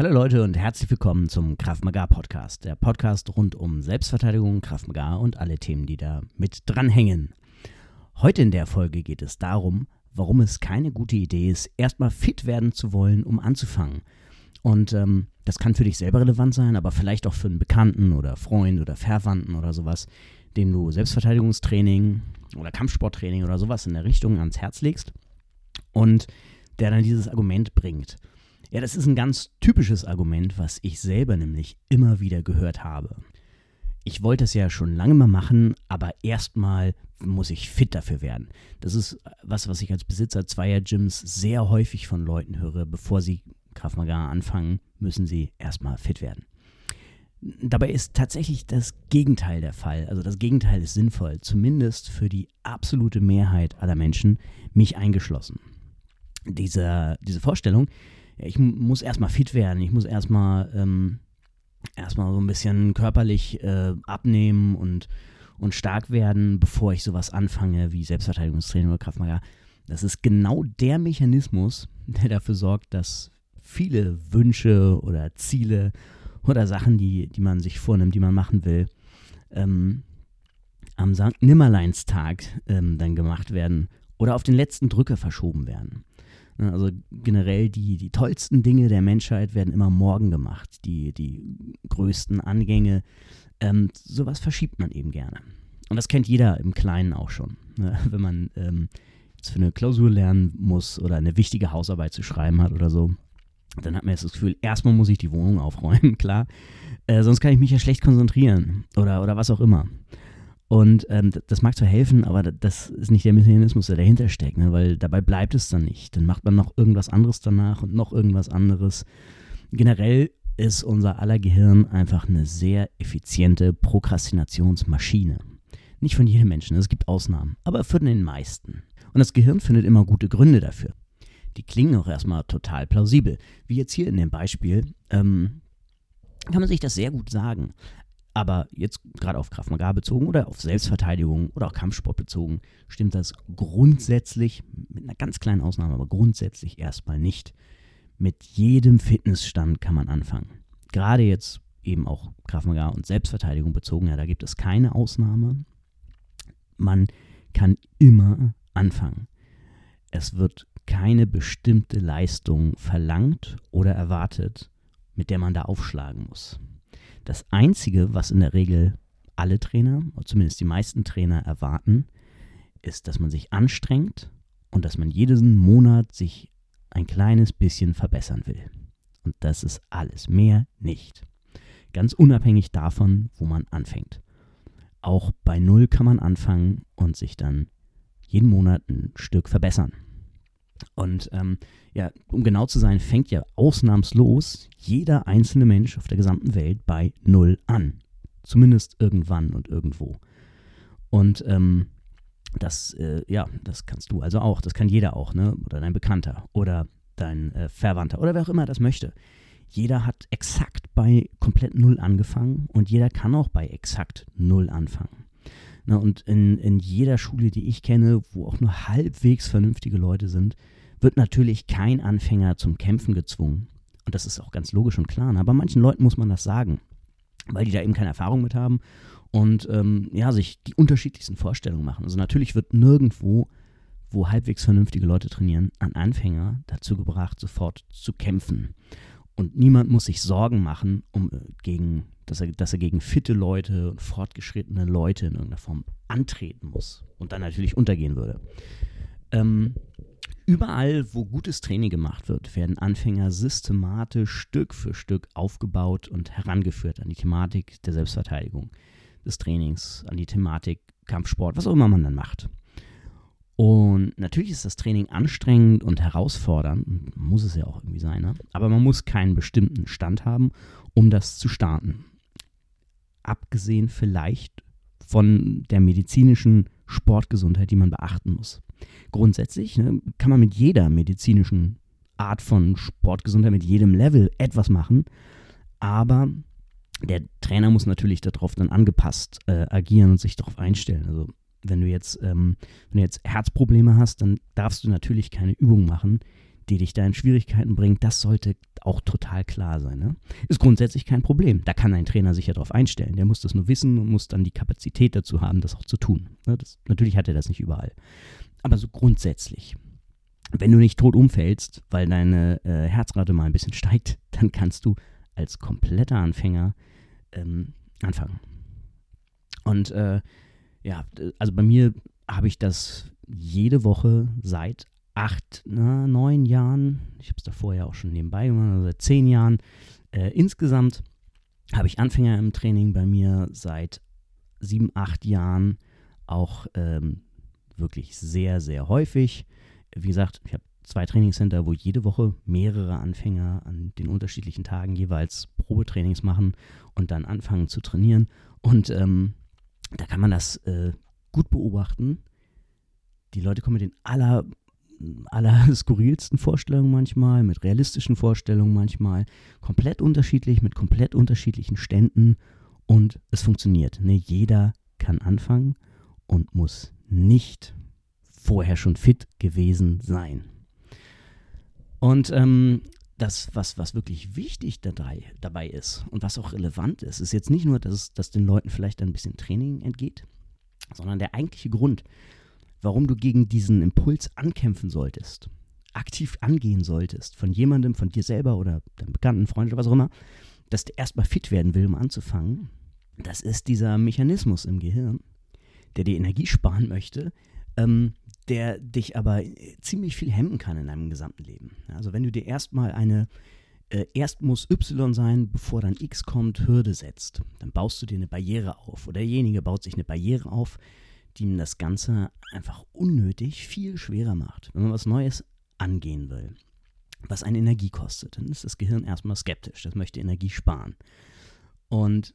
Hallo Leute und herzlich willkommen zum Krav Maga Podcast, der Podcast rund um Selbstverteidigung, Krav Maga und alle Themen, die da mit dranhängen. Heute in der Folge geht es darum, warum es keine gute Idee ist, erstmal fit werden zu wollen, um anzufangen. Und ähm, das kann für dich selber relevant sein, aber vielleicht auch für einen Bekannten oder Freund oder Verwandten oder sowas, dem du Selbstverteidigungstraining oder Kampfsporttraining oder sowas in der Richtung ans Herz legst und der dann dieses Argument bringt. Ja, das ist ein ganz typisches Argument, was ich selber nämlich immer wieder gehört habe. Ich wollte es ja schon lange mal machen, aber erstmal muss ich fit dafür werden. Das ist was, was ich als Besitzer zweier Gyms sehr häufig von Leuten höre. Bevor sie Krav Maga anfangen, müssen sie erstmal fit werden. Dabei ist tatsächlich das Gegenteil der Fall. Also das Gegenteil ist sinnvoll, zumindest für die absolute Mehrheit aller Menschen, mich eingeschlossen. Diese, diese Vorstellung, ich muss erstmal fit werden, ich muss erstmal ähm, erstmal so ein bisschen körperlich äh, abnehmen und, und stark werden, bevor ich sowas anfange wie Selbstverteidigungstraining oder Kraftmager. Das ist genau der Mechanismus, der dafür sorgt, dass viele Wünsche oder Ziele oder Sachen, die, die man sich vornimmt, die man machen will, ähm, am St. Nimmerleinstag ähm, dann gemacht werden oder auf den letzten Drücker verschoben werden. Ne, also generell die, die tollsten Dinge der Menschheit werden immer morgen gemacht. Die, die größten Angänge. Ähm, sowas verschiebt man eben gerne. Und das kennt jeder im Kleinen auch schon. Ne? Wenn man ähm, jetzt für eine Klausur lernen muss oder eine wichtige Hausarbeit zu schreiben hat oder so, dann hat man jetzt das Gefühl, erstmal muss ich die Wohnung aufräumen, klar. Äh, sonst kann ich mich ja schlecht konzentrieren oder, oder was auch immer. Und ähm, das mag zwar helfen, aber das ist nicht der Mechanismus, der dahinter steckt, ne? weil dabei bleibt es dann nicht. Dann macht man noch irgendwas anderes danach und noch irgendwas anderes. Generell ist unser aller Gehirn einfach eine sehr effiziente Prokrastinationsmaschine. Nicht von jedem Menschen, es gibt Ausnahmen, aber für den meisten. Und das Gehirn findet immer gute Gründe dafür. Die klingen auch erstmal total plausibel. Wie jetzt hier in dem Beispiel, ähm, kann man sich das sehr gut sagen. Aber jetzt gerade auf Kraft Maga bezogen oder auf Selbstverteidigung oder auch Kampfsport bezogen, stimmt das grundsätzlich, mit einer ganz kleinen Ausnahme, aber grundsätzlich erstmal nicht. Mit jedem Fitnessstand kann man anfangen. Gerade jetzt eben auch Kraft Maga und Selbstverteidigung bezogen, ja, da gibt es keine Ausnahme. Man kann immer anfangen. Es wird keine bestimmte Leistung verlangt oder erwartet, mit der man da aufschlagen muss. Das Einzige, was in der Regel alle Trainer, oder zumindest die meisten Trainer erwarten, ist, dass man sich anstrengt und dass man jeden Monat sich ein kleines bisschen verbessern will. Und das ist alles, mehr nicht. Ganz unabhängig davon, wo man anfängt. Auch bei Null kann man anfangen und sich dann jeden Monat ein Stück verbessern. Und ähm, ja, um genau zu sein, fängt ja ausnahmslos jeder einzelne Mensch auf der gesamten Welt bei Null an. Zumindest irgendwann und irgendwo. Und ähm, das, äh, ja, das kannst du also auch. Das kann jeder auch, ne? Oder dein Bekannter oder dein äh, Verwandter oder wer auch immer das möchte. Jeder hat exakt bei komplett Null angefangen und jeder kann auch bei exakt Null anfangen. Na, und in, in jeder Schule, die ich kenne, wo auch nur halbwegs vernünftige Leute sind, wird natürlich kein Anfänger zum Kämpfen gezwungen. Und das ist auch ganz logisch und klar. Ne? Aber manchen Leuten muss man das sagen, weil die da eben keine Erfahrung mit haben und ähm, ja, sich die unterschiedlichsten Vorstellungen machen. Also natürlich wird nirgendwo, wo halbwegs vernünftige Leute trainieren, ein Anfänger dazu gebracht, sofort zu kämpfen. Und niemand muss sich Sorgen machen, um äh, gegen, dass er, dass er gegen fitte Leute und fortgeschrittene Leute in irgendeiner Form antreten muss und dann natürlich untergehen würde. Ähm, Überall, wo gutes Training gemacht wird, werden Anfänger systematisch Stück für Stück aufgebaut und herangeführt an die Thematik der Selbstverteidigung, des Trainings, an die Thematik Kampfsport, was auch immer man dann macht. Und natürlich ist das Training anstrengend und herausfordernd, muss es ja auch irgendwie sein, ne? aber man muss keinen bestimmten Stand haben, um das zu starten. Abgesehen vielleicht von der medizinischen Sportgesundheit, die man beachten muss. Grundsätzlich ne, kann man mit jeder medizinischen Art von Sportgesundheit, mit jedem Level etwas machen, aber der Trainer muss natürlich darauf dann angepasst äh, agieren und sich darauf einstellen. Also wenn du jetzt, ähm, wenn du jetzt Herzprobleme hast, dann darfst du natürlich keine Übung machen, die dich da in Schwierigkeiten bringt, das sollte auch total klar sein. Ne? Ist grundsätzlich kein Problem. Da kann ein Trainer sich ja darauf einstellen. Der muss das nur wissen und muss dann die Kapazität dazu haben, das auch zu tun. Ne? Das, natürlich hat er das nicht überall. Aber so grundsätzlich. Wenn du nicht tot umfällst, weil deine äh, Herzrate mal ein bisschen steigt, dann kannst du als kompletter Anfänger ähm, anfangen. Und äh, ja, also bei mir habe ich das jede Woche seit acht, na, neun Jahren, ich habe es davor ja auch schon nebenbei gemacht, also seit zehn Jahren. Äh, insgesamt habe ich Anfänger im Training bei mir seit sieben, acht Jahren auch ähm, wirklich sehr, sehr häufig. Wie gesagt, ich habe zwei Trainingscenter, wo jede Woche mehrere Anfänger an den unterschiedlichen Tagen jeweils Probetrainings machen und dann anfangen zu trainieren. Und ähm, da kann man das äh, gut beobachten. Die Leute kommen mit den aller, aller skurrilsten Vorstellungen manchmal, mit realistischen Vorstellungen manchmal, komplett unterschiedlich, mit komplett unterschiedlichen Ständen und es funktioniert. Ne? Jeder kann anfangen und muss nicht vorher schon fit gewesen sein. Und ähm, das, was, was wirklich wichtig dabei, dabei ist und was auch relevant ist, ist jetzt nicht nur, dass, dass den Leuten vielleicht ein bisschen Training entgeht, sondern der eigentliche Grund, warum du gegen diesen Impuls ankämpfen solltest, aktiv angehen solltest, von jemandem, von dir selber oder deinem Bekannten, Freund oder was auch immer, dass der erstmal fit werden will, um anzufangen, das ist dieser Mechanismus im Gehirn, der dir Energie sparen möchte, ähm, der dich aber ziemlich viel hemmen kann in deinem gesamten Leben. Also wenn du dir erstmal eine äh, erst muss Y sein, bevor dann X kommt, Hürde setzt, dann baust du dir eine Barriere auf oder derjenige baut sich eine Barriere auf, ihm das Ganze einfach unnötig viel schwerer macht. Wenn man was Neues angehen will, was eine Energie kostet, dann ist das Gehirn erstmal skeptisch. Das möchte Energie sparen. Und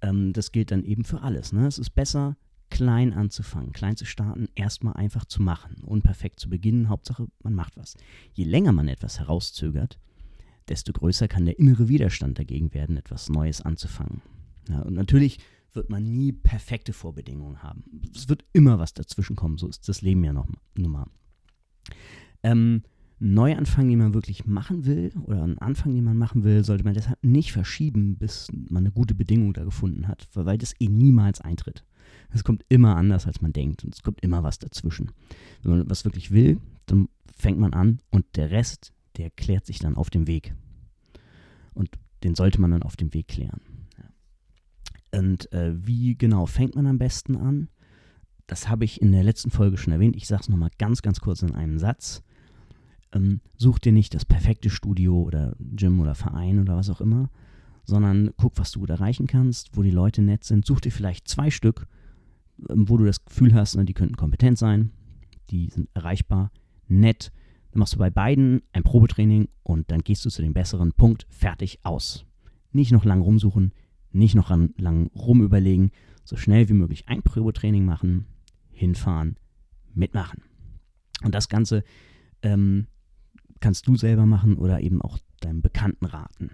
ähm, das gilt dann eben für alles. Ne? Es ist besser, klein anzufangen, klein zu starten, erstmal einfach zu machen, unperfekt zu beginnen, Hauptsache man macht was. Je länger man etwas herauszögert, desto größer kann der innere Widerstand dagegen werden, etwas Neues anzufangen. Ja, und natürlich wird man nie perfekte Vorbedingungen haben. Es wird immer was dazwischen kommen, so ist das Leben ja noch nun mal. Ähm, Neuanfang, den man wirklich machen will, oder einen Anfang, den man machen will, sollte man deshalb nicht verschieben, bis man eine gute Bedingung da gefunden hat, weil das eh niemals eintritt. Es kommt immer anders, als man denkt. Und es kommt immer was dazwischen. Wenn man was wirklich will, dann fängt man an und der Rest, der klärt sich dann auf dem Weg. Und den sollte man dann auf dem Weg klären. Und äh, wie genau fängt man am besten an? Das habe ich in der letzten Folge schon erwähnt. Ich sage es nochmal ganz, ganz kurz in einem Satz. Ähm, such dir nicht das perfekte Studio oder Gym oder Verein oder was auch immer, sondern guck, was du gut erreichen kannst, wo die Leute nett sind. Such dir vielleicht zwei Stück, ähm, wo du das Gefühl hast, ne, die könnten kompetent sein, die sind erreichbar, nett. Dann machst du bei beiden ein Probetraining und dann gehst du zu dem besseren Punkt, fertig, aus. Nicht noch lang rumsuchen, nicht noch lang rumüberlegen, so schnell wie möglich ein Probetraining machen, hinfahren, mitmachen. Und das Ganze ähm, kannst du selber machen oder eben auch deinem Bekannten raten.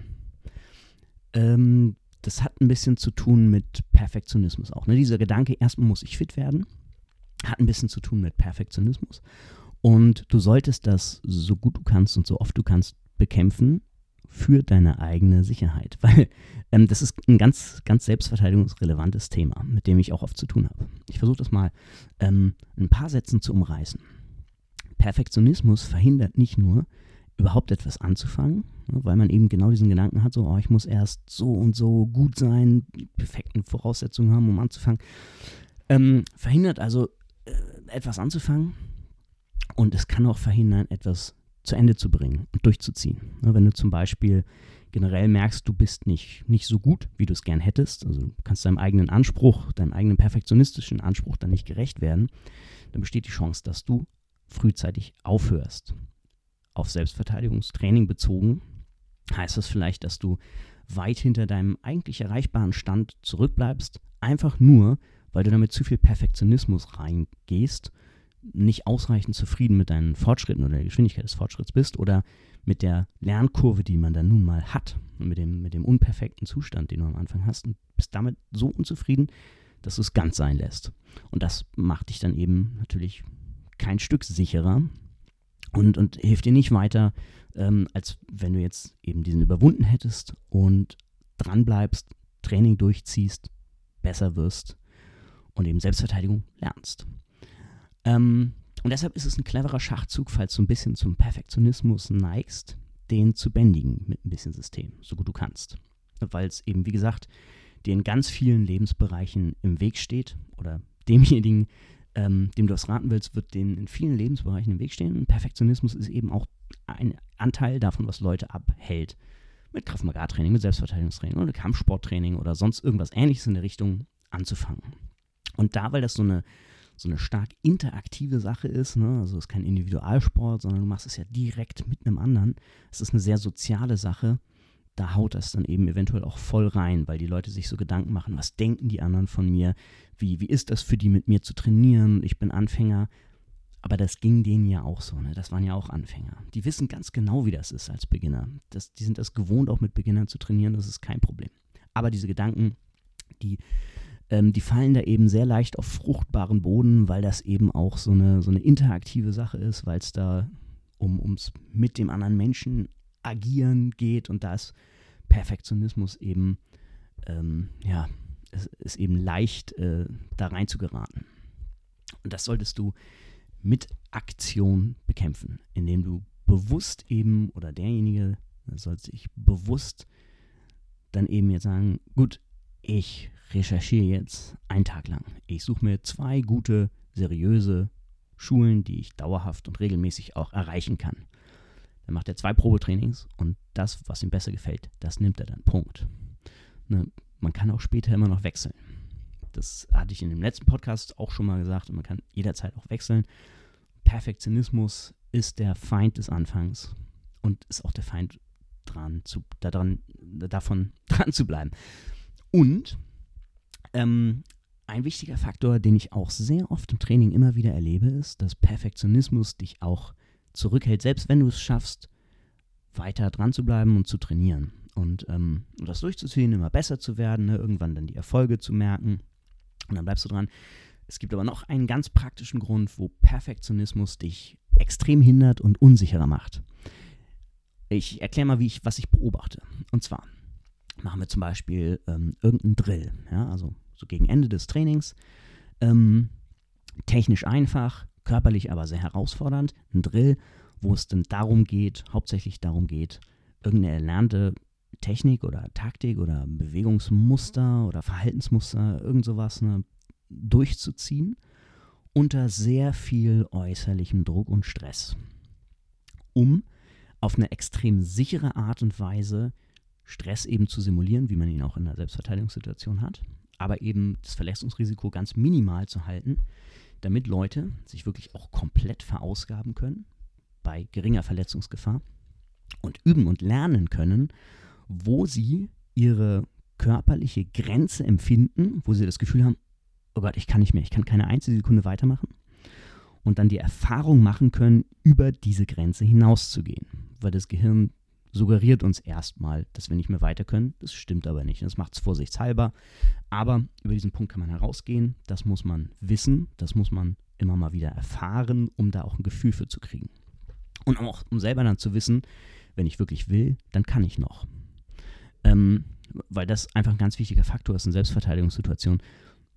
Ähm, das hat ein bisschen zu tun mit Perfektionismus auch. Ne? Dieser Gedanke, erstmal muss ich fit werden, hat ein bisschen zu tun mit Perfektionismus. Und du solltest das so gut du kannst und so oft du kannst bekämpfen für deine eigene Sicherheit. Weil ähm, das ist ein ganz, ganz selbstverteidigungsrelevantes Thema, mit dem ich auch oft zu tun habe. Ich versuche das mal ähm, ein paar Sätzen zu umreißen. Perfektionismus verhindert nicht nur, überhaupt etwas anzufangen, ne, weil man eben genau diesen Gedanken hat, so, oh, ich muss erst so und so gut sein, die perfekten Voraussetzungen haben, um anzufangen. Ähm, verhindert also äh, etwas anzufangen und es kann auch verhindern, etwas zu Ende zu bringen und durchzuziehen. Ne, wenn du zum Beispiel generell merkst, du bist nicht, nicht so gut, wie du es gern hättest, also du kannst deinem eigenen Anspruch, deinem eigenen perfektionistischen Anspruch dann nicht gerecht werden, dann besteht die Chance, dass du frühzeitig aufhörst auf Selbstverteidigungstraining bezogen, heißt das vielleicht, dass du weit hinter deinem eigentlich erreichbaren Stand zurückbleibst, einfach nur, weil du damit zu viel Perfektionismus reingehst, nicht ausreichend zufrieden mit deinen Fortschritten oder der Geschwindigkeit des Fortschritts bist oder mit der Lernkurve, die man dann nun mal hat, mit dem, mit dem unperfekten Zustand, den du am Anfang hast, und bist damit so unzufrieden, dass du es ganz sein lässt. Und das macht dich dann eben natürlich kein Stück sicherer und, und hilft dir nicht weiter, ähm, als wenn du jetzt eben diesen überwunden hättest und dranbleibst, Training durchziehst, besser wirst und eben Selbstverteidigung lernst. Ähm, und deshalb ist es ein cleverer Schachzug, falls du ein bisschen zum Perfektionismus neigst, den zu bändigen mit ein bisschen System, so gut du kannst. Weil es eben, wie gesagt, dir in ganz vielen Lebensbereichen im Weg steht oder demjenigen, ähm, dem du das raten willst, wird denen in vielen Lebensbereichen im Weg stehen. Und Perfektionismus ist eben auch ein Anteil davon, was Leute abhält. Mit Kraft training mit Selbstverteidigungstraining oder Kampfsporttraining oder sonst irgendwas ähnliches in der Richtung anzufangen. Und da, weil das so eine, so eine stark interaktive Sache ist, ne? also es ist kein Individualsport, sondern du machst es ja direkt mit einem anderen, es ist eine sehr soziale Sache, da haut das dann eben eventuell auch voll rein, weil die Leute sich so Gedanken machen, was denken die anderen von mir, wie, wie ist das für die mit mir zu trainieren, ich bin Anfänger. Aber das ging denen ja auch so, ne? Das waren ja auch Anfänger. Die wissen ganz genau, wie das ist als Beginner. Das, die sind das gewohnt, auch mit Beginnern zu trainieren, das ist kein Problem. Aber diese Gedanken, die, ähm, die fallen da eben sehr leicht auf fruchtbaren Boden, weil das eben auch so eine, so eine interaktive Sache ist, weil es da um, ums mit dem anderen Menschen agieren geht und da ist Perfektionismus eben, ähm, ja, es ist eben leicht, äh, da rein zu geraten. Und das solltest du mit Aktion bekämpfen, indem du bewusst eben oder derjenige soll sich bewusst dann eben jetzt sagen, gut, ich recherchiere jetzt einen Tag lang. Ich suche mir zwei gute, seriöse Schulen, die ich dauerhaft und regelmäßig auch erreichen kann. Dann macht er zwei Probetrainings und das, was ihm besser gefällt, das nimmt er dann. Punkt. Ne, man kann auch später immer noch wechseln. Das hatte ich in dem letzten Podcast auch schon mal gesagt und man kann jederzeit auch wechseln. Perfektionismus ist der Feind des Anfangs und ist auch der Feind dran zu, daran, davon dran zu bleiben. Und ähm, ein wichtiger Faktor, den ich auch sehr oft im Training immer wieder erlebe, ist, dass Perfektionismus dich auch zurückhält, selbst wenn du es schaffst, weiter dran zu bleiben und zu trainieren. Und ähm, das durchzuziehen, immer besser zu werden, ne, irgendwann dann die Erfolge zu merken. Und dann bleibst du dran. Es gibt aber noch einen ganz praktischen Grund, wo Perfektionismus dich extrem hindert und unsicherer macht. Ich erkläre mal, wie ich, was ich beobachte. Und zwar machen wir zum Beispiel ähm, irgendeinen Drill, ja, also so gegen Ende des Trainings. Ähm, technisch einfach, körperlich aber sehr herausfordernd. Ein Drill, wo es dann darum geht, hauptsächlich darum geht, irgendeine erlernte Technik oder Taktik oder Bewegungsmuster oder Verhaltensmuster, irgend sowas ne, durchzuziehen unter sehr viel äußerlichem Druck und Stress, um auf eine extrem sichere Art und Weise Stress eben zu simulieren, wie man ihn auch in einer Selbstverteidigungssituation hat, aber eben das Verletzungsrisiko ganz minimal zu halten, damit Leute sich wirklich auch komplett verausgaben können bei geringer Verletzungsgefahr und üben und lernen können, wo sie ihre körperliche Grenze empfinden, wo sie das Gefühl haben, oh Gott, ich kann nicht mehr, ich kann keine einzige Sekunde weitermachen. Und dann die Erfahrung machen können, über diese Grenze hinauszugehen, weil das Gehirn suggeriert uns erstmal, dass wir nicht mehr weiter können. Das stimmt aber nicht. Das macht es vorsichtshalber. Aber über diesen Punkt kann man herausgehen. Das muss man wissen. Das muss man immer mal wieder erfahren, um da auch ein Gefühl für zu kriegen. Und auch um selber dann zu wissen, wenn ich wirklich will, dann kann ich noch. Ähm, weil das einfach ein ganz wichtiger Faktor ist in Selbstverteidigungssituationen.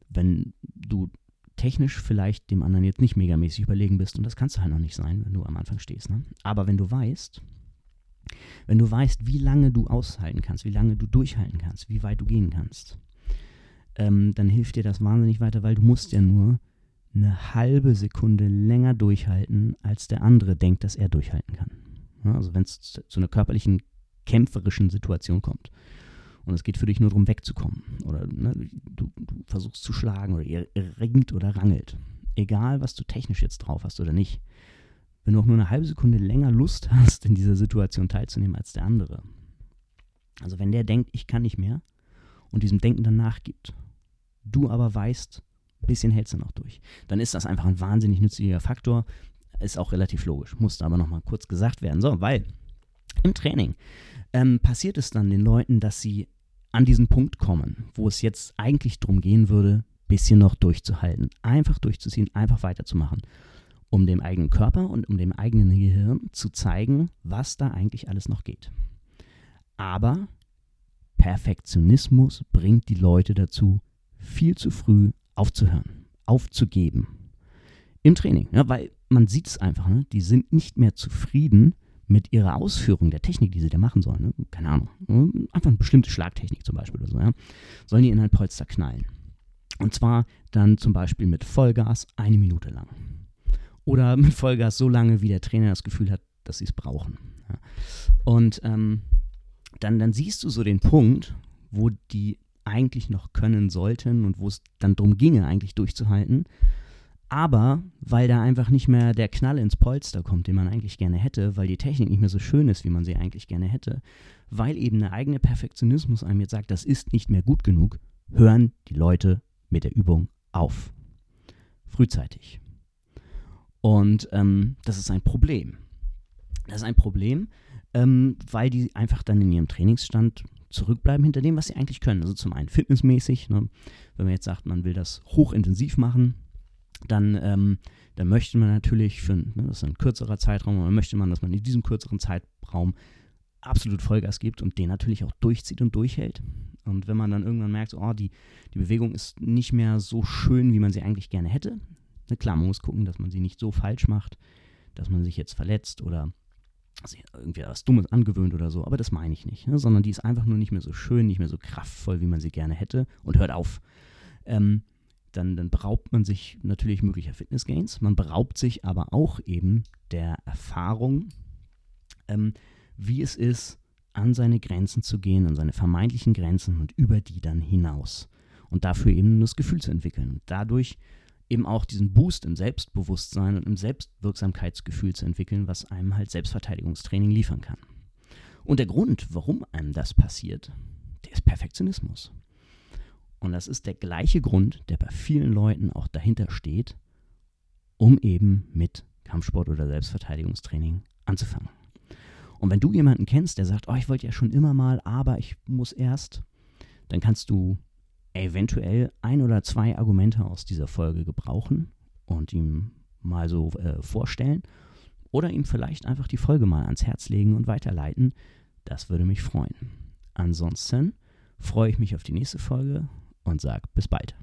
Wenn du technisch vielleicht dem anderen jetzt nicht megamäßig überlegen bist, und das kannst du halt noch nicht sein, wenn du am Anfang stehst. Ne? Aber wenn du weißt, wenn du weißt, wie lange du aushalten kannst, wie lange du durchhalten kannst, wie weit du gehen kannst, ähm, dann hilft dir das wahnsinnig weiter, weil du musst ja nur eine halbe Sekunde länger durchhalten, als der andere denkt, dass er durchhalten kann. Ja, also wenn es zu einer körperlichen, kämpferischen Situation kommt und es geht für dich nur darum, wegzukommen oder ne, du, du, versuchst zu schlagen oder ihr ringt oder rangelt, egal was du technisch jetzt drauf hast oder nicht, wenn du auch nur eine halbe Sekunde länger Lust hast, in dieser Situation teilzunehmen als der andere. Also wenn der denkt, ich kann nicht mehr und diesem Denken dann nachgibt, du aber weißt, ein bisschen hältst du noch durch, dann ist das einfach ein wahnsinnig nützlicher Faktor. Ist auch relativ logisch, musste aber nochmal kurz gesagt werden. So, weil im Training ähm, passiert es dann den Leuten, dass sie an diesen Punkt kommen, wo es jetzt eigentlich darum gehen würde, ein bisschen noch durchzuhalten, einfach durchzuziehen, einfach weiterzumachen. Um dem eigenen Körper und um dem eigenen Gehirn zu zeigen, was da eigentlich alles noch geht. Aber Perfektionismus bringt die Leute dazu, viel zu früh aufzuhören, aufzugeben. Im Training, ja, weil man sieht es einfach, ne? die sind nicht mehr zufrieden mit ihrer Ausführung der Technik, die sie da machen sollen. Ne? Keine Ahnung, ne? einfach eine bestimmte Schlagtechnik zum Beispiel oder so. Ja? Sollen die in ein Polster knallen. Und zwar dann zum Beispiel mit Vollgas eine Minute lang. Oder mit Vollgas so lange, wie der Trainer das Gefühl hat, dass sie es brauchen. Ja. Und ähm, dann, dann siehst du so den Punkt, wo die eigentlich noch können sollten und wo es dann darum ginge, eigentlich durchzuhalten. Aber weil da einfach nicht mehr der Knall ins Polster kommt, den man eigentlich gerne hätte, weil die Technik nicht mehr so schön ist, wie man sie eigentlich gerne hätte, weil eben der eigene Perfektionismus einem jetzt sagt, das ist nicht mehr gut genug, hören die Leute mit der Übung auf. Frühzeitig. Und ähm, das ist ein Problem. Das ist ein Problem, ähm, weil die einfach dann in ihrem Trainingsstand zurückbleiben hinter dem, was sie eigentlich können. Also zum einen fitnessmäßig, ne? wenn man jetzt sagt, man will das hochintensiv machen, dann, ähm, dann möchte man natürlich für, ne, das ist ein kürzerer Zeitraum, aber möchte man, dass man in diesem kürzeren Zeitraum absolut Vollgas gibt und den natürlich auch durchzieht und durchhält. Und wenn man dann irgendwann merkt, oh, die, die Bewegung ist nicht mehr so schön, wie man sie eigentlich gerne hätte, ne, klar, man muss gucken, dass man sie nicht so falsch macht, dass man sich jetzt verletzt oder sich irgendwie was Dummes angewöhnt oder so, aber das meine ich nicht, ne, sondern die ist einfach nur nicht mehr so schön, nicht mehr so kraftvoll, wie man sie gerne hätte und hört auf. Ähm, dann, dann beraubt man sich natürlich möglicher Fitnessgains, man beraubt sich aber auch eben der Erfahrung, ähm, wie es ist, an seine Grenzen zu gehen, an seine vermeintlichen Grenzen und über die dann hinaus. Und dafür eben das Gefühl zu entwickeln. Und dadurch eben auch diesen Boost im Selbstbewusstsein und im Selbstwirksamkeitsgefühl zu entwickeln, was einem halt Selbstverteidigungstraining liefern kann. Und der Grund, warum einem das passiert, der ist Perfektionismus. Und das ist der gleiche Grund, der bei vielen Leuten auch dahinter steht, um eben mit Kampfsport oder Selbstverteidigungstraining anzufangen. Und wenn du jemanden kennst, der sagt, oh, ich wollte ja schon immer mal, aber ich muss erst, dann kannst du eventuell ein oder zwei Argumente aus dieser Folge gebrauchen und ihm mal so äh, vorstellen oder ihm vielleicht einfach die Folge mal ans Herz legen und weiterleiten. Das würde mich freuen. Ansonsten freue ich mich auf die nächste Folge und sage bis bald.